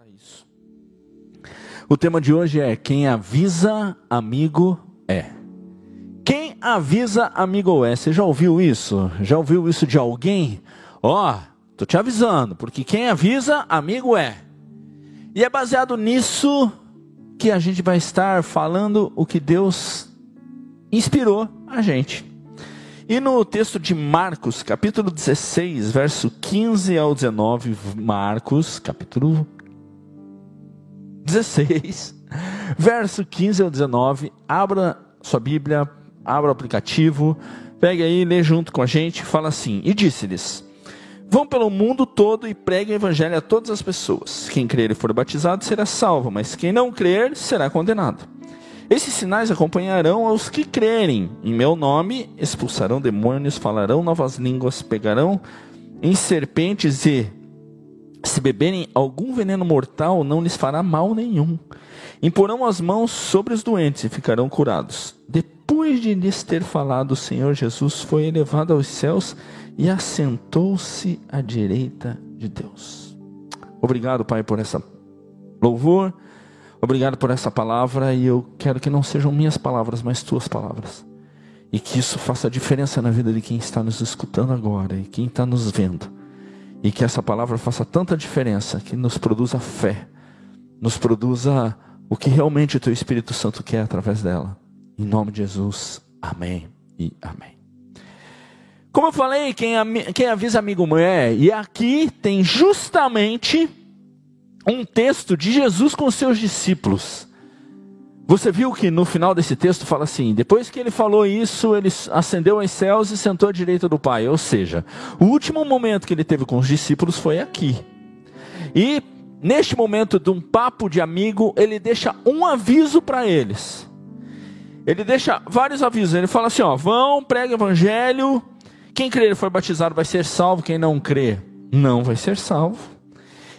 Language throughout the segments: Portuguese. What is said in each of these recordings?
para isso. O tema de hoje é quem avisa amigo é. Quem avisa amigo é. Você já ouviu isso? Já ouviu isso de alguém? Ó, oh, tô te avisando, porque quem avisa amigo é. E é baseado nisso que a gente vai estar falando o que Deus inspirou a gente. E no texto de Marcos, capítulo 16, verso 15 ao 19, Marcos, capítulo 16, verso 15 ao 19, abra sua Bíblia, abra o aplicativo, pegue aí, lê junto com a gente, fala assim: E disse-lhes: Vão pelo mundo todo e preguem o evangelho a todas as pessoas. Quem crer e for batizado será salvo, mas quem não crer será condenado. Esses sinais acompanharão aos que crerem. Em meu nome expulsarão demônios, falarão novas línguas, pegarão em serpentes e, se beberem algum veneno mortal, não lhes fará mal nenhum. Imporão as mãos sobre os doentes e ficarão curados. Depois de lhes ter falado, o Senhor Jesus foi elevado aos céus e assentou-se à direita de Deus. Obrigado, Pai, por essa louvor. Obrigado por essa palavra e eu quero que não sejam minhas palavras, mas tuas palavras. E que isso faça diferença na vida de quem está nos escutando agora e quem está nos vendo. E que essa palavra faça tanta diferença que nos produza fé, nos produza o que realmente o teu Espírito Santo quer através dela. Em nome de Jesus, amém e amém. Como eu falei, quem, quem avisa amigo é, e aqui tem justamente um texto de Jesus com seus discípulos. Você viu que no final desse texto fala assim: depois que ele falou isso, ele ascendeu aos céus e sentou à direita do Pai. Ou seja, o último momento que ele teve com os discípulos foi aqui. E neste momento de um papo de amigo, ele deixa um aviso para eles. Ele deixa vários avisos. Ele fala assim: ó, vão, prega o evangelho. Quem crer e for batizado vai ser salvo. Quem não crer, não vai ser salvo.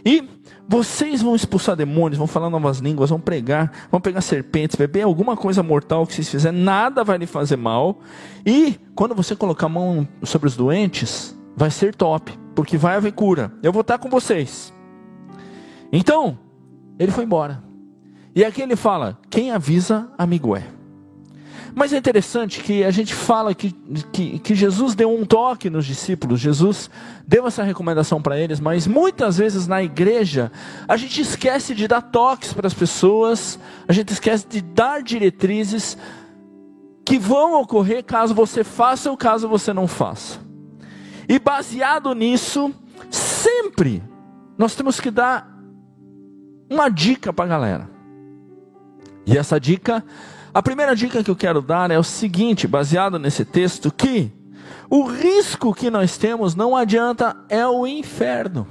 E vocês vão expulsar demônios, vão falar novas línguas, vão pregar, vão pegar serpentes, beber alguma coisa mortal que vocês fizerem, nada vai lhe fazer mal. E quando você colocar a mão sobre os doentes, vai ser top, porque vai haver cura. Eu vou estar com vocês. Então, ele foi embora. E aqui ele fala: quem avisa, amigo é. Mas é interessante que a gente fala que, que, que Jesus deu um toque nos discípulos, Jesus deu essa recomendação para eles, mas muitas vezes na igreja a gente esquece de dar toques para as pessoas, a gente esquece de dar diretrizes que vão ocorrer caso você faça ou caso você não faça. E baseado nisso, sempre nós temos que dar uma dica para a galera. E essa dica a primeira dica que eu quero dar é o seguinte, baseado nesse texto, que o risco que nós temos não adianta é o inferno.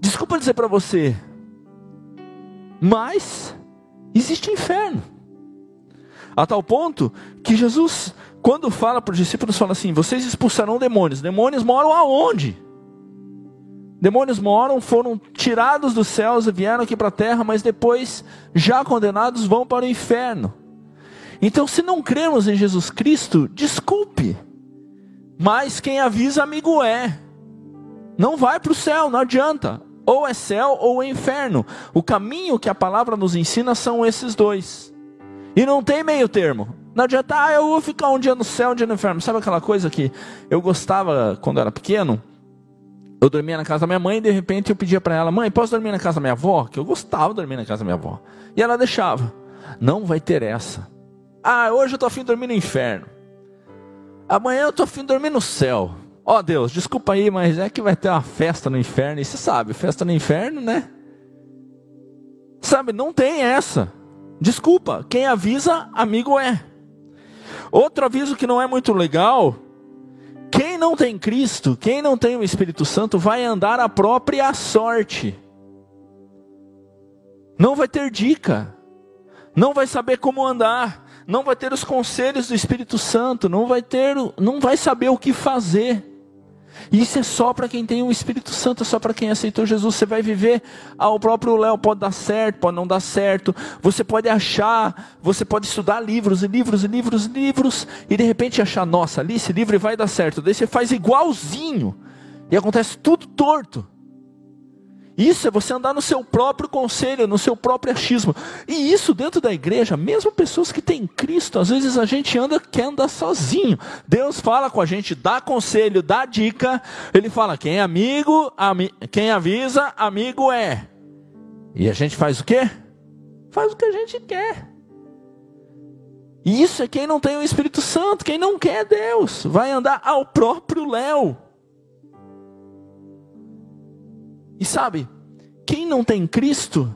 Desculpa dizer para você, mas existe inferno. A tal ponto que Jesus, quando fala para os discípulos, fala assim: vocês expulsarão demônios. Demônios moram aonde? Demônios moram, foram tirados dos céus e vieram aqui para a terra, mas depois, já condenados, vão para o inferno. Então, se não cremos em Jesus Cristo, desculpe, mas quem avisa, amigo é. Não vai para o céu, não adianta. Ou é céu ou é inferno. O caminho que a palavra nos ensina são esses dois. E não tem meio termo. Não adianta, ah, eu vou ficar um dia no céu, um dia no inferno. Sabe aquela coisa que eu gostava quando era pequeno? Eu dormia na casa da minha mãe e de repente eu pedia para ela: Mãe, posso dormir na casa da minha avó? Que eu gostava de dormir na casa da minha avó. E ela deixava. Não vai ter essa. Ah, hoje eu tô afim de dormir no inferno. Amanhã eu tô afim de dormir no céu. Ó oh, Deus, desculpa aí, mas é que vai ter uma festa no inferno. E você sabe, festa no inferno, né? Sabe, não tem essa. Desculpa, quem avisa, amigo é. Outro aviso que não é muito legal quem não tem Cristo, quem não tem o Espírito Santo, vai andar a própria sorte. Não vai ter dica, não vai saber como andar, não vai ter os conselhos do Espírito Santo, não vai ter, não vai saber o que fazer. Isso é só para quem tem o Espírito Santo, é só para quem aceitou Jesus. Você vai viver, ah, o próprio Léo pode dar certo, pode não dar certo. Você pode achar, você pode estudar livros e livros e livros e livros, e de repente achar, nossa, ali esse livro vai dar certo. Daí você faz igualzinho, e acontece tudo torto. Isso é você andar no seu próprio conselho, no seu próprio achismo. E isso dentro da igreja, mesmo pessoas que têm Cristo, às vezes a gente anda quer andar sozinho. Deus fala com a gente, dá conselho, dá dica. Ele fala: quem é amigo, ami quem avisa, amigo é. E a gente faz o quê? Faz o que a gente quer. E isso é quem não tem o Espírito Santo, quem não quer Deus, vai andar ao próprio léu. E sabe, quem não tem Cristo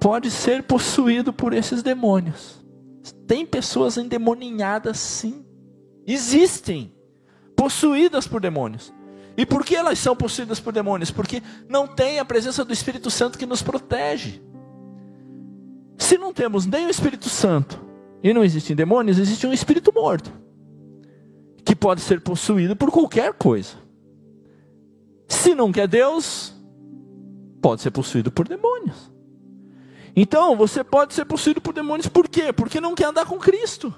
pode ser possuído por esses demônios. Tem pessoas endemoninhadas sim. Existem possuídas por demônios. E por que elas são possuídas por demônios? Porque não tem a presença do Espírito Santo que nos protege. Se não temos nem o Espírito Santo e não existem demônios, existe um espírito morto que pode ser possuído por qualquer coisa. Se não quer Deus, pode ser possuído por demônios. Então, você pode ser possuído por demônios por quê? Porque não quer andar com Cristo.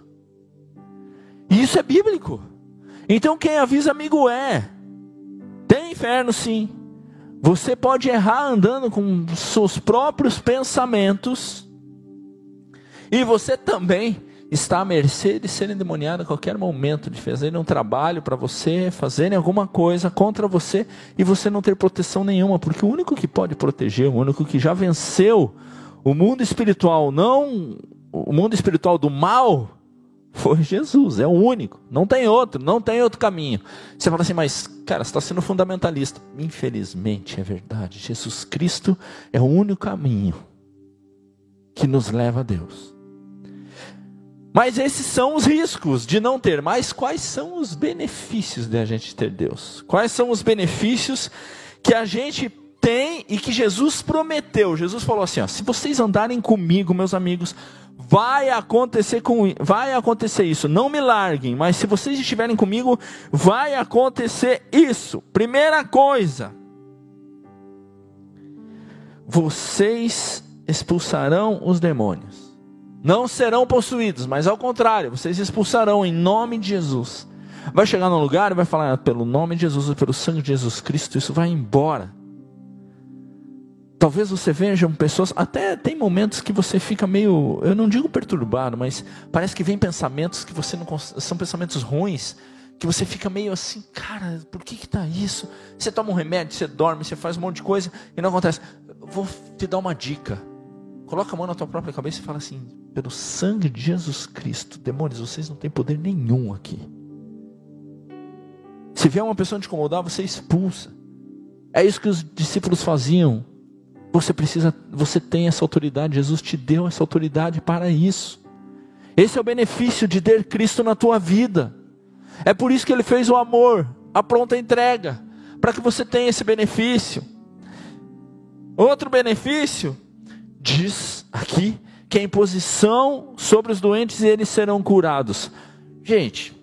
E isso é bíblico. Então, quem avisa amigo é. Tem inferno sim. Você pode errar andando com seus próprios pensamentos. E você também está à mercê de ser endemoniado a qualquer momento, de fazerem um trabalho para você, fazerem alguma coisa contra você e você não ter proteção nenhuma, porque o único que pode proteger, o único que já venceu o mundo espiritual, não o mundo espiritual do mal, foi Jesus, é o único, não tem outro, não tem outro caminho. Você fala assim, mas cara, você está sendo fundamentalista. Infelizmente é verdade, Jesus Cristo é o único caminho que nos leva a Deus. Mas esses são os riscos de não ter. Mas quais são os benefícios de a gente ter Deus? Quais são os benefícios que a gente tem e que Jesus prometeu? Jesus falou assim: ó, se vocês andarem comigo, meus amigos, vai acontecer com vai acontecer isso. Não me larguem, mas se vocês estiverem comigo, vai acontecer isso. Primeira coisa, vocês expulsarão os demônios não serão possuídos, mas ao contrário, vocês expulsarão em nome de Jesus. Vai chegar num lugar e vai falar ah, pelo nome de Jesus pelo sangue de Jesus Cristo, isso vai embora. Talvez você veja pessoas, até tem momentos que você fica meio, eu não digo perturbado, mas parece que vem pensamentos que você não são pensamentos ruins, que você fica meio assim, cara, por que que tá isso? Você toma um remédio, você dorme, você faz um monte de coisa e não acontece. vou te dar uma dica. Coloca a mão na tua própria cabeça e fala assim: pelo sangue de Jesus Cristo, demônios, vocês não têm poder nenhum aqui. Se vier uma pessoa te incomodar, você expulsa. É isso que os discípulos faziam. Você precisa, você tem essa autoridade, Jesus te deu essa autoridade para isso. Esse é o benefício de ter Cristo na tua vida. É por isso que ele fez o amor, a pronta entrega, para que você tenha esse benefício. Outro benefício diz aqui que é imposição sobre os doentes e eles serão curados. Gente,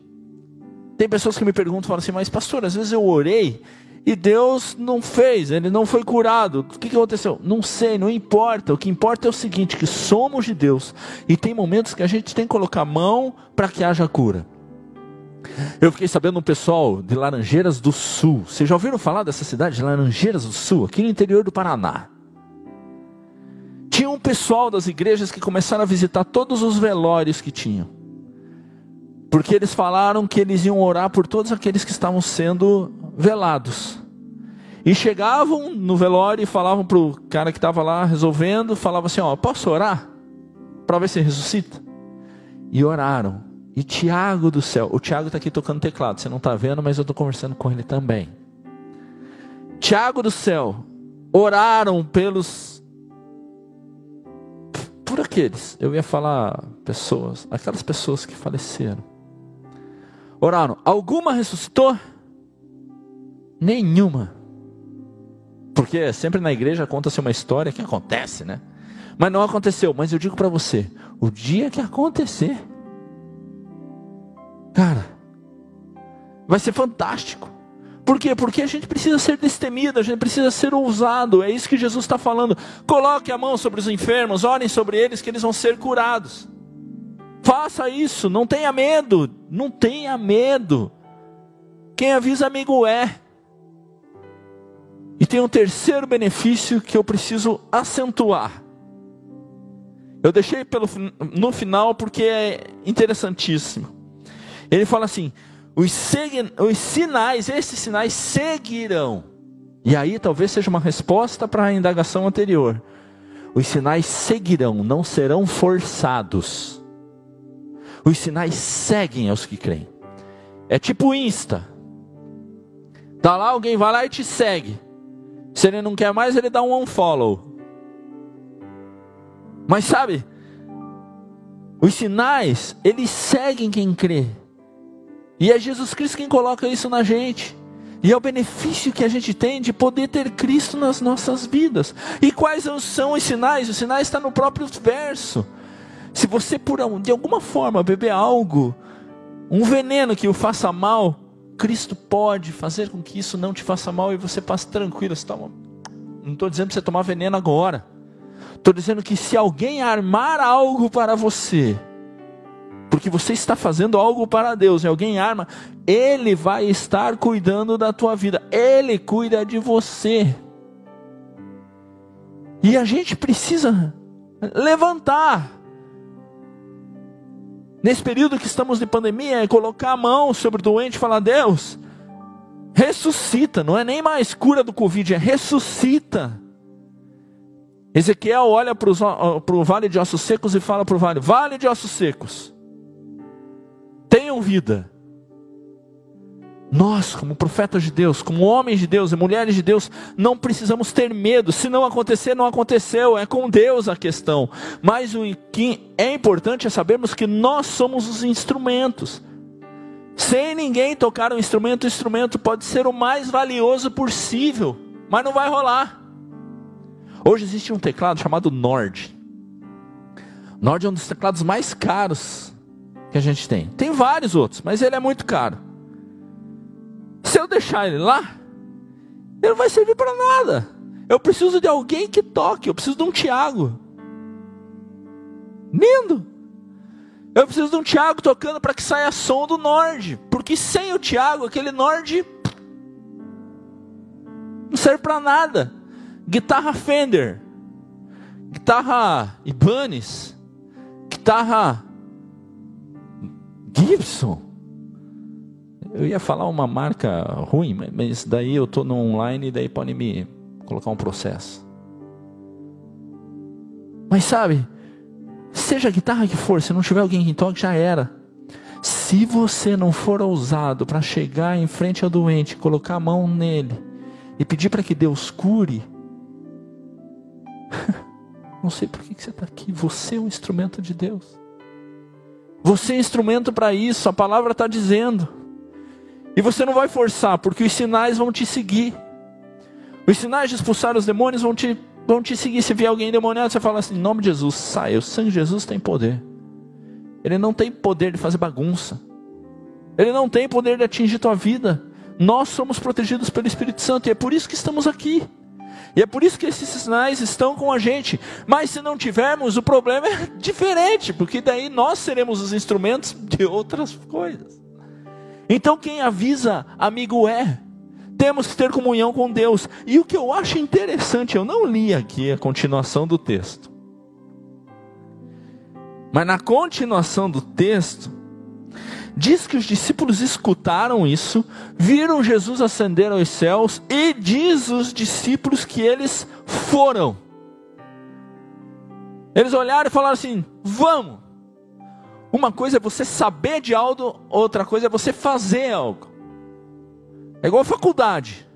tem pessoas que me perguntam, falam assim, mas pastor, às vezes eu orei e Deus não fez, ele não foi curado. O que, que aconteceu? Não sei, não importa. O que importa é o seguinte: que somos de Deus e tem momentos que a gente tem que colocar a mão para que haja cura. Eu fiquei sabendo um pessoal de Laranjeiras do Sul. Vocês já ouviram falar dessa cidade de Laranjeiras do Sul, aqui no interior do Paraná? Tinha um pessoal das igrejas que começaram a visitar todos os velórios que tinham. Porque eles falaram que eles iam orar por todos aqueles que estavam sendo velados. E chegavam no velório e falavam para o cara que estava lá resolvendo, falavam assim, ó, posso orar? Para ver se ressuscita? E oraram. E Tiago do céu, o Tiago está aqui tocando teclado, você não está vendo, mas eu estou conversando com ele também. Tiago do céu, oraram pelos por aqueles, eu ia falar pessoas, aquelas pessoas que faleceram. Oraram, alguma ressuscitou? Nenhuma. Porque sempre na igreja conta-se uma história que acontece, né? Mas não aconteceu. Mas eu digo para você: o dia que acontecer, cara, vai ser fantástico. Por quê? Porque a gente precisa ser destemido, a gente precisa ser ousado. É isso que Jesus está falando. Coloque a mão sobre os enfermos, orem sobre eles, que eles vão ser curados. Faça isso, não tenha medo, não tenha medo. Quem avisa amigo é. E tem um terceiro benefício que eu preciso acentuar. Eu deixei pelo, no final porque é interessantíssimo. Ele fala assim: os, os sinais, esses sinais seguirão. E aí talvez seja uma resposta para a indagação anterior. Os sinais seguirão, não serão forçados. Os sinais seguem aos que creem. É tipo Insta. Tá lá, alguém vai lá e te segue. Se ele não quer mais, ele dá um unfollow. Mas sabe, os sinais, eles seguem quem crê. E é Jesus Cristo quem coloca isso na gente. E é o benefício que a gente tem de poder ter Cristo nas nossas vidas. E quais são os sinais? Os sinais estão no próprio verso. Se você, por de alguma forma, beber algo, um veneno que o faça mal, Cristo pode fazer com que isso não te faça mal e você passe tranquilo. Você toma... Não estou dizendo para você tomar veneno agora. Estou dizendo que se alguém armar algo para você, porque você está fazendo algo para Deus, e alguém arma, Ele vai estar cuidando da tua vida, Ele cuida de você. E a gente precisa levantar. Nesse período que estamos de pandemia, é colocar a mão sobre o doente e falar: Deus, ressuscita, não é nem mais cura do Covid, é ressuscita. Ezequiel olha para o vale de ossos secos e fala para o vale: Vale de ossos secos, tenham vida. Nós, como profetas de Deus, como homens de Deus e mulheres de Deus, não precisamos ter medo. Se não acontecer, não aconteceu. É com Deus a questão. Mas o que é importante é sabermos que nós somos os instrumentos. Sem ninguém tocar um instrumento, o instrumento pode ser o mais valioso possível, mas não vai rolar. Hoje existe um teclado chamado Nord. Nord é um dos teclados mais caros que a gente tem. Tem vários outros, mas ele é muito caro. Se eu deixar ele lá, ele não vai servir para nada. Eu preciso de alguém que toque, eu preciso de um Tiago. Lindo. Eu preciso de um Tiago tocando para que saia som do Nord, porque sem o Tiago, aquele Nord não serve para nada guitarra Fender, guitarra Ibanez, guitarra Gibson. Eu ia falar uma marca ruim, mas daí eu estou no online e daí pode me colocar um processo. Mas sabe, seja a guitarra que for, se não tiver alguém que toque, já era. Se você não for ousado para chegar em frente ao doente, colocar a mão nele e pedir para que Deus cure, Não sei por que você está aqui. Você é um instrumento de Deus. Você é instrumento para isso. A palavra está dizendo. E você não vai forçar, porque os sinais vão te seguir. Os sinais de expulsar os demônios vão te, vão te seguir. Se vier alguém endemoniado, você fala assim: em nome de Jesus, sai. O sangue de Jesus tem poder. Ele não tem poder de fazer bagunça. Ele não tem poder de atingir tua vida. Nós somos protegidos pelo Espírito Santo e é por isso que estamos aqui. E é por isso que esses sinais estão com a gente. Mas se não tivermos, o problema é diferente, porque daí nós seremos os instrumentos de outras coisas. Então quem avisa, amigo é. Temos que ter comunhão com Deus. E o que eu acho interessante, eu não li aqui a continuação do texto. Mas na continuação do texto, Diz que os discípulos escutaram isso, viram Jesus ascender aos céus e diz os discípulos que eles foram. Eles olharam e falaram assim: "Vamos". Uma coisa é você saber de algo, outra coisa é você fazer algo. É igual faculdade.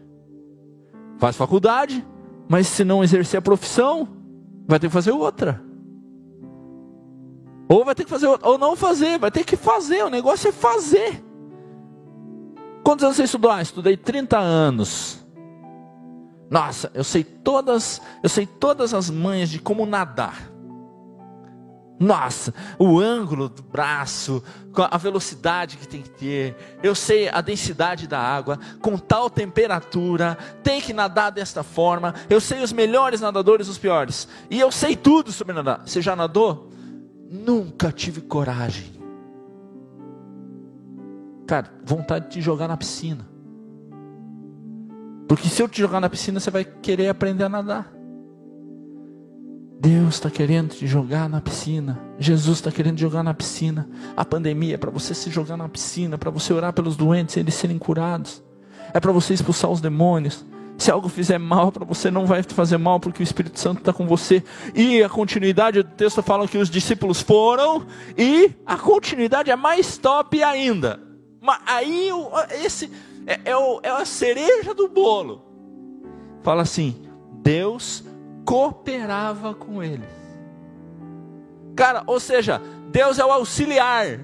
Faz faculdade, mas se não exercer a profissão, vai ter que fazer outra. Ou vai ter que fazer, ou não fazer, vai ter que fazer, o negócio é fazer. Quantos anos você estudou? Ah, estudei 30 anos. Nossa, eu sei todas, eu sei todas as manhas de como nadar. Nossa, o ângulo do braço, a velocidade que tem que ter, eu sei a densidade da água, com tal temperatura, tem que nadar desta forma. Eu sei os melhores nadadores, os piores, e eu sei tudo sobre nadar. Você já nadou? Nunca tive coragem. Cara, vontade de jogar na piscina. Porque se eu te jogar na piscina, você vai querer aprender a nadar. Deus está querendo te jogar na piscina. Jesus está querendo te jogar na piscina. A pandemia é para você se jogar na piscina, para você orar pelos doentes e eles serem curados. É para você expulsar os demônios. Se algo fizer mal para você, não vai fazer mal, porque o Espírito Santo está com você. E a continuidade do texto fala que os discípulos foram, e a continuidade é mais top ainda. Mas aí esse é, é, o, é a cereja do bolo. Fala assim: Deus cooperava com eles. Cara, ou seja, Deus é o auxiliar.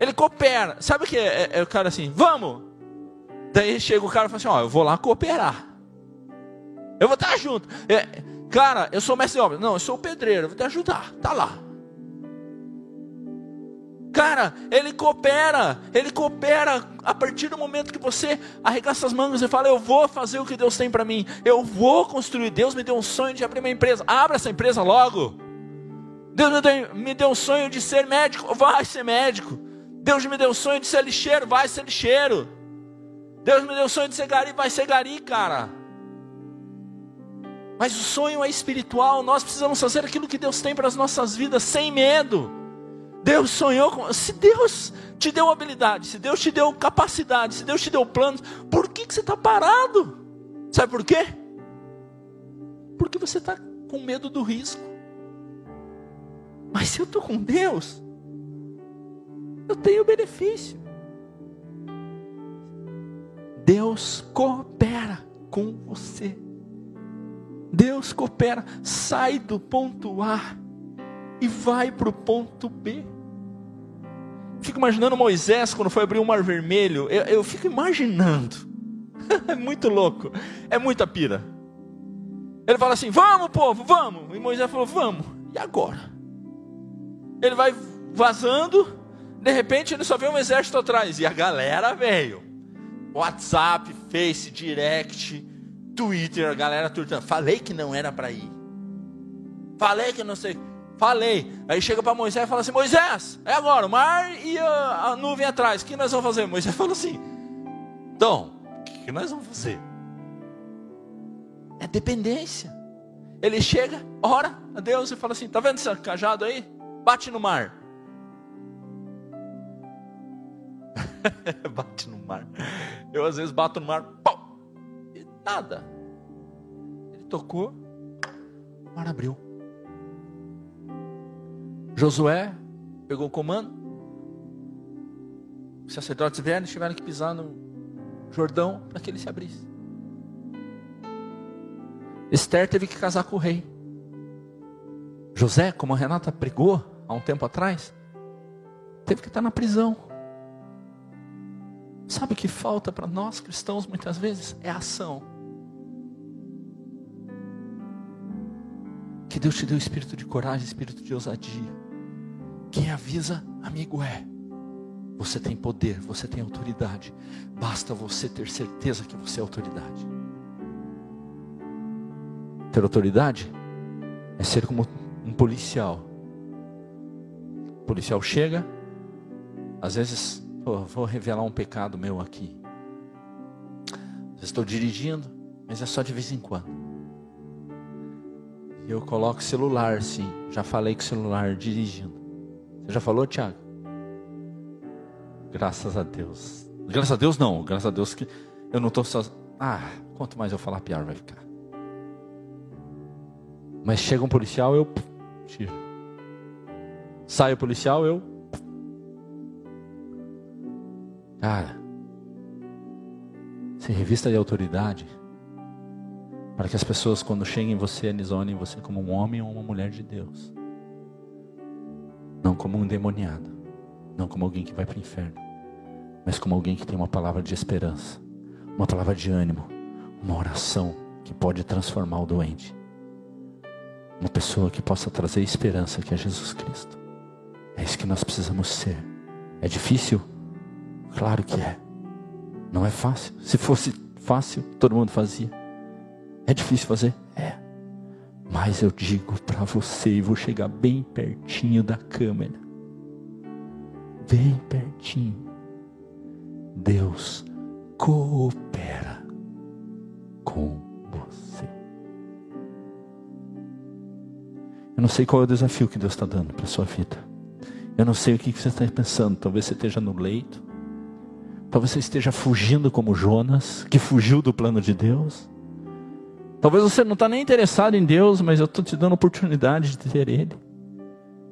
Ele coopera. Sabe o que é, é, é o cara assim? Vamos! Daí chega o cara e fala assim: Ó, eu vou lá cooperar. Eu vou estar junto. É, cara, eu sou mestre de obra. Não, eu sou pedreiro. Eu vou te ajudar. Tá lá. Cara, ele coopera, ele coopera a partir do momento que você arregaça as mangas e fala: Eu vou fazer o que Deus tem para mim, eu vou construir. Deus me deu um sonho de abrir uma empresa, abra essa empresa logo. Deus me deu, me deu um sonho de ser médico, vai ser médico. Deus me deu um sonho de ser lixeiro, vai ser lixeiro. Deus me deu um sonho de ser gari, vai ser gari, cara. Mas o sonho é espiritual, nós precisamos fazer aquilo que Deus tem para as nossas vidas sem medo. Deus sonhou com. Se Deus te deu habilidade, se Deus te deu capacidade, se Deus te deu planos, por que, que você está parado? Sabe por quê? Porque você está com medo do risco. Mas se eu estou com Deus, eu tenho benefício. Deus coopera com você. Deus coopera, sai do ponto A e vai para o ponto B. Fico imaginando Moisés quando foi abrir o Mar Vermelho. Eu, eu fico imaginando. é muito louco. É muita pira. Ele fala assim: Vamos, povo, vamos. E Moisés falou: Vamos. E agora? Ele vai vazando. De repente ele só vê um exército atrás. E a galera veio. WhatsApp, Face, Direct, Twitter, a galera turtando. Falei que não era para ir. Falei que não sei. Falei. Aí chega para Moisés e fala assim: Moisés, é agora, o mar e a, a, nuvem atrás. O que nós vamos fazer? Moisés falou assim: Então, o que nós vamos fazer? É dependência. Ele chega, ora a Deus e fala assim: Tá vendo esse cajado aí? Bate no mar. Bate no mar. Eu às vezes bato no mar, nada. Ele tocou, o mar abriu. Josué pegou o comando. Os sacerdotes vieram e tiveram que pisar no Jordão para que ele se abrisse. Esther teve que casar com o rei. José, como a Renata pregou há um tempo atrás, teve que estar na prisão. Sabe o que falta para nós cristãos muitas vezes? É ação. Que Deus te o espírito de coragem, espírito de ousadia. Quem avisa, amigo, é. Você tem poder, você tem autoridade. Basta você ter certeza que você é autoridade. Ter autoridade é ser como um policial. O policial chega, às vezes, oh, vou revelar um pecado meu aqui. Estou dirigindo, mas é só de vez em quando. Eu coloco celular, sim. Já falei com celular dirigindo. Você já falou, Tiago? Graças a Deus. Graças a Deus não. Graças a Deus que eu não estou só. Ah, quanto mais eu falar, pior vai ficar. Mas chega um policial, eu tiro. Sai o policial, eu. Cara, se revista de autoridade para que as pessoas, quando cheguem em você, anisonem você como um homem ou uma mulher de Deus não como um endemoniado, não como alguém que vai para o inferno, mas como alguém que tem uma palavra de esperança, uma palavra de ânimo, uma oração que pode transformar o doente. Uma pessoa que possa trazer esperança, que é Jesus Cristo. É isso que nós precisamos ser. É difícil? Claro que é. Não é fácil. Se fosse fácil, todo mundo fazia. É difícil fazer? É. Mas eu digo para você, e vou chegar bem pertinho da câmera. Bem pertinho. Deus coopera. com você. Eu não sei qual é o desafio que Deus está dando para sua vida. Eu não sei o que você está pensando. Talvez você esteja no leito. Talvez você esteja fugindo como Jonas, que fugiu do plano de Deus. Talvez você não está nem interessado em Deus, mas eu estou te dando a oportunidade de ter Ele.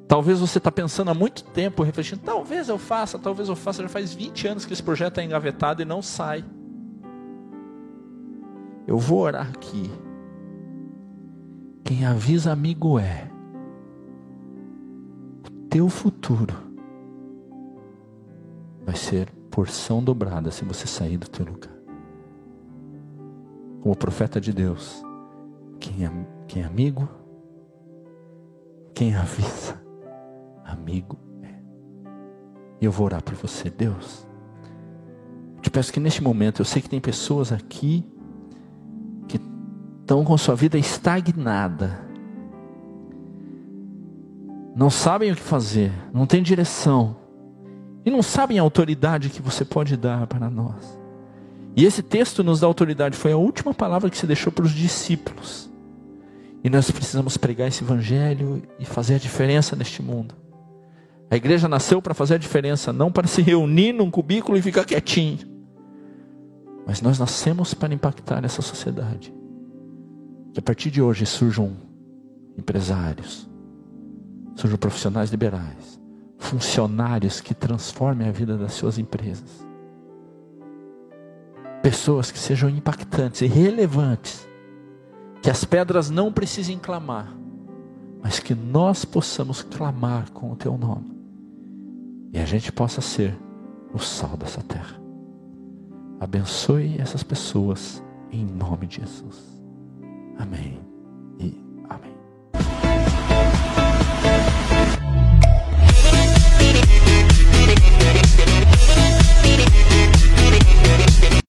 Talvez você está pensando há muito tempo, refletindo, talvez eu faça, talvez eu faça. Já faz 20 anos que esse projeto está engavetado e não sai. Eu vou orar aqui. Quem avisa amigo é. O teu futuro vai ser porção dobrada se você sair do teu lugar. Como profeta de Deus, quem é, quem é amigo, quem avisa, amigo é. E eu vou orar por você, Deus. Te peço que neste momento, eu sei que tem pessoas aqui que estão com sua vida estagnada, não sabem o que fazer, não tem direção, e não sabem a autoridade que você pode dar para nós. E esse texto nos dá autoridade, foi a última palavra que você deixou para os discípulos. E nós precisamos pregar esse evangelho e fazer a diferença neste mundo. A igreja nasceu para fazer a diferença, não para se reunir num cubículo e ficar quietinho. Mas nós nascemos para impactar essa sociedade. Que a partir de hoje surjam empresários, surjam profissionais liberais, funcionários que transformem a vida das suas empresas. Pessoas que sejam impactantes e relevantes. Que as pedras não precisem clamar, mas que nós possamos clamar com o teu nome e a gente possa ser o sal dessa terra. Abençoe essas pessoas em nome de Jesus.